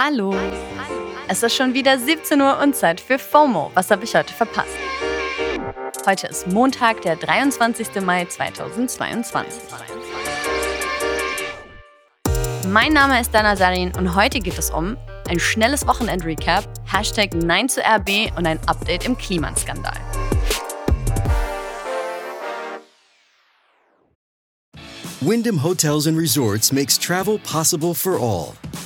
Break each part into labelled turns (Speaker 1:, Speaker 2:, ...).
Speaker 1: Hallo. Es ist schon wieder 17 Uhr und Zeit für FOMO. Was habe ich heute verpasst? Heute ist Montag, der 23. Mai 2022. Mein Name ist Dana Sarin und heute geht es um ein schnelles Wochenend-Recap, Hashtag Nein zu RB und ein Update im Klimaskandal.
Speaker 2: Wyndham Hotels and Resorts makes travel possible for all.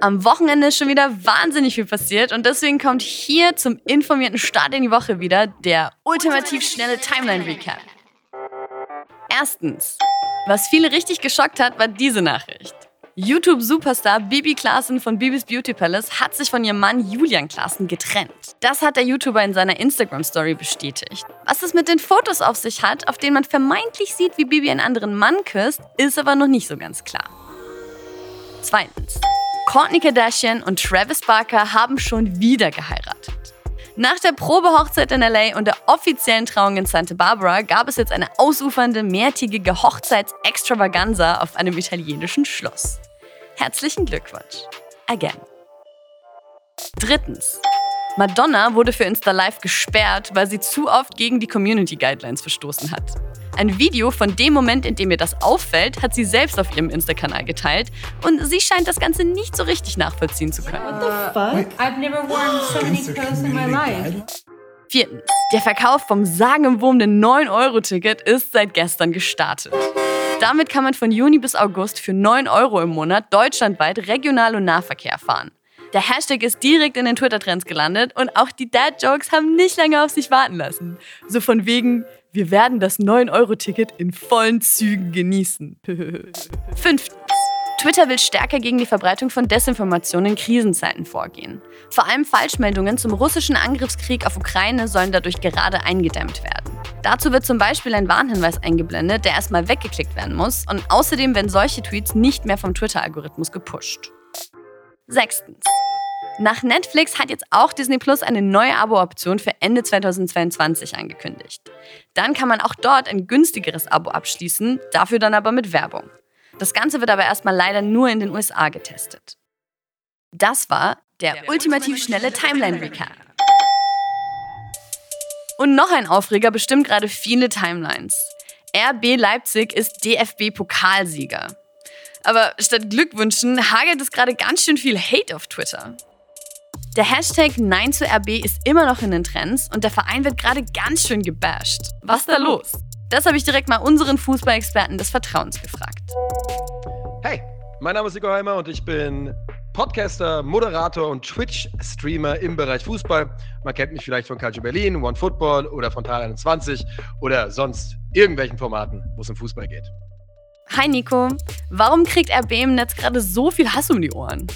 Speaker 1: Am Wochenende ist schon wieder wahnsinnig viel passiert und deswegen kommt hier zum informierten Start in die Woche wieder der ultimativ schnelle Timeline-Recap. Erstens. Was viele richtig geschockt hat, war diese Nachricht. YouTube-Superstar Bibi Klaassen von Bibis Beauty Palace hat sich von ihrem Mann Julian Klaassen getrennt. Das hat der YouTuber in seiner Instagram-Story bestätigt. Was es mit den Fotos auf sich hat, auf denen man vermeintlich sieht, wie Bibi einen anderen Mann küsst, ist aber noch nicht so ganz klar. Zweitens. Kourtney Kardashian und Travis Barker haben schon wieder geheiratet. Nach der Probehochzeit in LA und der offiziellen Trauung in Santa Barbara gab es jetzt eine ausufernde, mehrtägige Hochzeitsextravaganza auf einem italienischen Schloss. Herzlichen Glückwunsch. Again. Drittens. Madonna wurde für Insta Live gesperrt, weil sie zu oft gegen die Community Guidelines verstoßen hat. Ein Video von dem Moment, in dem ihr das auffällt, hat sie selbst auf ihrem Insta-Kanal geteilt und sie scheint das Ganze nicht so richtig nachvollziehen zu können.
Speaker 3: What the fuck? I've never worn so many clothes in my life.
Speaker 1: Viertens. Der Verkauf vom sagenumwobenen 9-Euro-Ticket ist seit gestern gestartet. Damit kann man von Juni bis August für 9 Euro im Monat deutschlandweit Regional- und Nahverkehr fahren. Der Hashtag ist direkt in den Twitter-Trends gelandet und auch die Dad-Jokes haben nicht lange auf sich warten lassen. So von wegen, wir werden das 9-Euro-Ticket in vollen Zügen genießen. Fünftens. Twitter will stärker gegen die Verbreitung von Desinformationen in Krisenzeiten vorgehen. Vor allem Falschmeldungen zum russischen Angriffskrieg auf Ukraine sollen dadurch gerade eingedämmt werden. Dazu wird zum Beispiel ein Warnhinweis eingeblendet, der erstmal weggeklickt werden muss und außerdem werden solche Tweets nicht mehr vom Twitter-Algorithmus gepusht. Sechstens. Nach Netflix hat jetzt auch Disney Plus eine neue Abo-Option für Ende 2022 angekündigt. Dann kann man auch dort ein günstigeres Abo abschließen, dafür dann aber mit Werbung. Das Ganze wird aber erstmal leider nur in den USA getestet. Das war der, der ultimativ schnelle Timeline-Recap. Und noch ein Aufreger bestimmt gerade viele Timelines. RB Leipzig ist DFB-Pokalsieger. Aber statt Glückwünschen hagelt es gerade ganz schön viel Hate auf Twitter. Der Hashtag Nein zu RB ist immer noch in den Trends und der Verein wird gerade ganz schön gebasht. Was ist da los? Das habe ich direkt mal unseren Fußballexperten des Vertrauens gefragt.
Speaker 4: Hey, mein Name ist Nico Heimer und ich bin Podcaster, Moderator und Twitch-Streamer im Bereich Fußball. Man kennt mich vielleicht von Calcio Berlin, One Football oder von Tal 21 oder sonst irgendwelchen Formaten, wo es um Fußball geht.
Speaker 1: Hi Nico, warum kriegt RB im Netz gerade so viel Hass um die Ohren?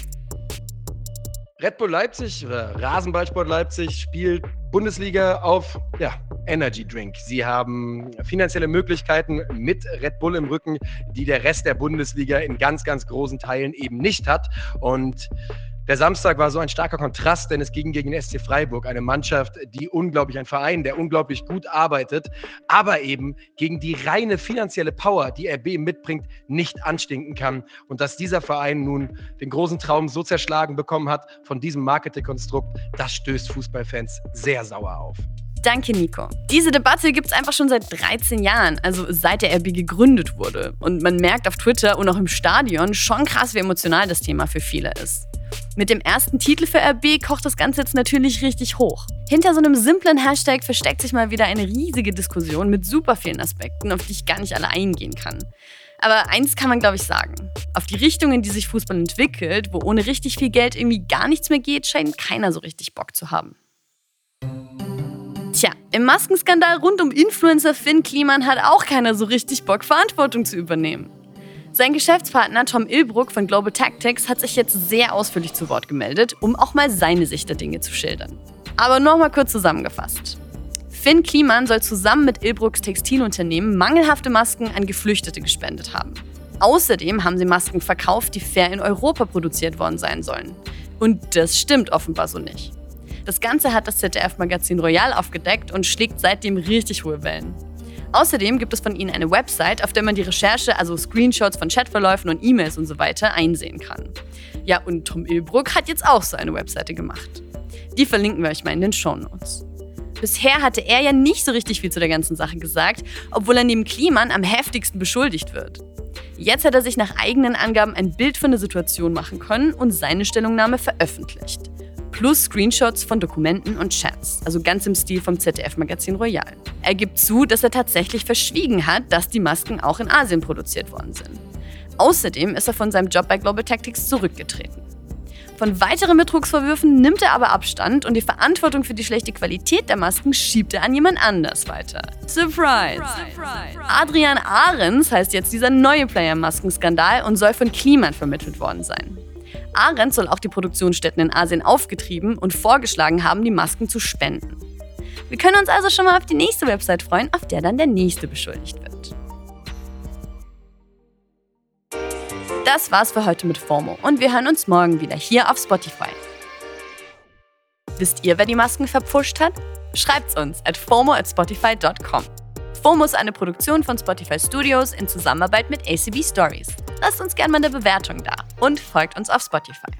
Speaker 4: Red Bull Leipzig oder Rasenballsport Leipzig spielt Bundesliga auf ja, Energy Drink. Sie haben finanzielle Möglichkeiten mit Red Bull im Rücken, die der Rest der Bundesliga in ganz, ganz großen Teilen eben nicht hat. Und der Samstag war so ein starker Kontrast, denn es ging gegen den SC Freiburg, eine Mannschaft, die unglaublich, ein Verein, der unglaublich gut arbeitet, aber eben gegen die reine finanzielle Power, die RB mitbringt, nicht anstinken kann. Und dass dieser Verein nun den großen Traum so zerschlagen bekommen hat von diesem Marketingkonstrukt, das stößt Fußballfans sehr sauer auf.
Speaker 1: Danke, Nico. Diese Debatte gibt es einfach schon seit 13 Jahren, also seit der RB gegründet wurde. Und man merkt auf Twitter und auch im Stadion schon krass, wie emotional das Thema für viele ist. Mit dem ersten Titel für RB kocht das Ganze jetzt natürlich richtig hoch. Hinter so einem simplen Hashtag versteckt sich mal wieder eine riesige Diskussion mit super vielen Aspekten, auf die ich gar nicht alle eingehen kann. Aber eins kann man, glaube ich, sagen. Auf die Richtung, in die sich Fußball entwickelt, wo ohne richtig viel Geld irgendwie gar nichts mehr geht, scheint keiner so richtig Bock zu haben. Tja, im Maskenskandal rund um Influencer Finn Kliman hat auch keiner so richtig Bock, Verantwortung zu übernehmen. Sein Geschäftspartner Tom Ilbruck von Global Tactics hat sich jetzt sehr ausführlich zu Wort gemeldet, um auch mal seine Sicht der Dinge zu schildern. Aber nochmal kurz zusammengefasst. Finn Kliman soll zusammen mit Ilbrucks Textilunternehmen mangelhafte Masken an Geflüchtete gespendet haben. Außerdem haben sie Masken verkauft, die fair in Europa produziert worden sein sollen. Und das stimmt offenbar so nicht. Das Ganze hat das ZDF-Magazin Royal aufgedeckt und schlägt seitdem richtig hohe Wellen. Außerdem gibt es von ihnen eine Website, auf der man die Recherche, also Screenshots von Chatverläufen und E-Mails und so weiter, einsehen kann. Ja, und Tom Ilbruck hat jetzt auch so eine Webseite gemacht. Die verlinken wir euch mal in den Show Notes. Bisher hatte er ja nicht so richtig viel zu der ganzen Sache gesagt, obwohl er neben Kliman am heftigsten beschuldigt wird. Jetzt hat er sich nach eigenen Angaben ein Bild von der Situation machen können und seine Stellungnahme veröffentlicht. Plus Screenshots von Dokumenten und Chats, also ganz im Stil vom ZDF-Magazin Royal. Er gibt zu, dass er tatsächlich verschwiegen hat, dass die Masken auch in Asien produziert worden sind. Außerdem ist er von seinem Job bei Global Tactics zurückgetreten. Von weiteren Betrugsvorwürfen nimmt er aber Abstand und die Verantwortung für die schlechte Qualität der Masken schiebt er an jemand anders weiter. Surprise! Surprise. Adrian Ahrens heißt jetzt dieser neue Player im Maskenskandal und soll von Kliman vermittelt worden sein. Arendt soll auch die Produktionsstätten in Asien aufgetrieben und vorgeschlagen haben, die Masken zu spenden. Wir können uns also schon mal auf die nächste Website freuen, auf der dann der nächste beschuldigt wird. Das war's für heute mit FOMO und wir hören uns morgen wieder hier auf Spotify. Wisst ihr, wer die Masken verpfuscht hat? Schreibt's uns at FOMO at Spotify.com. FOMO ist eine Produktion von Spotify Studios in Zusammenarbeit mit ACB Stories. Lasst uns gerne mal eine Bewertung da und folgt uns auf Spotify.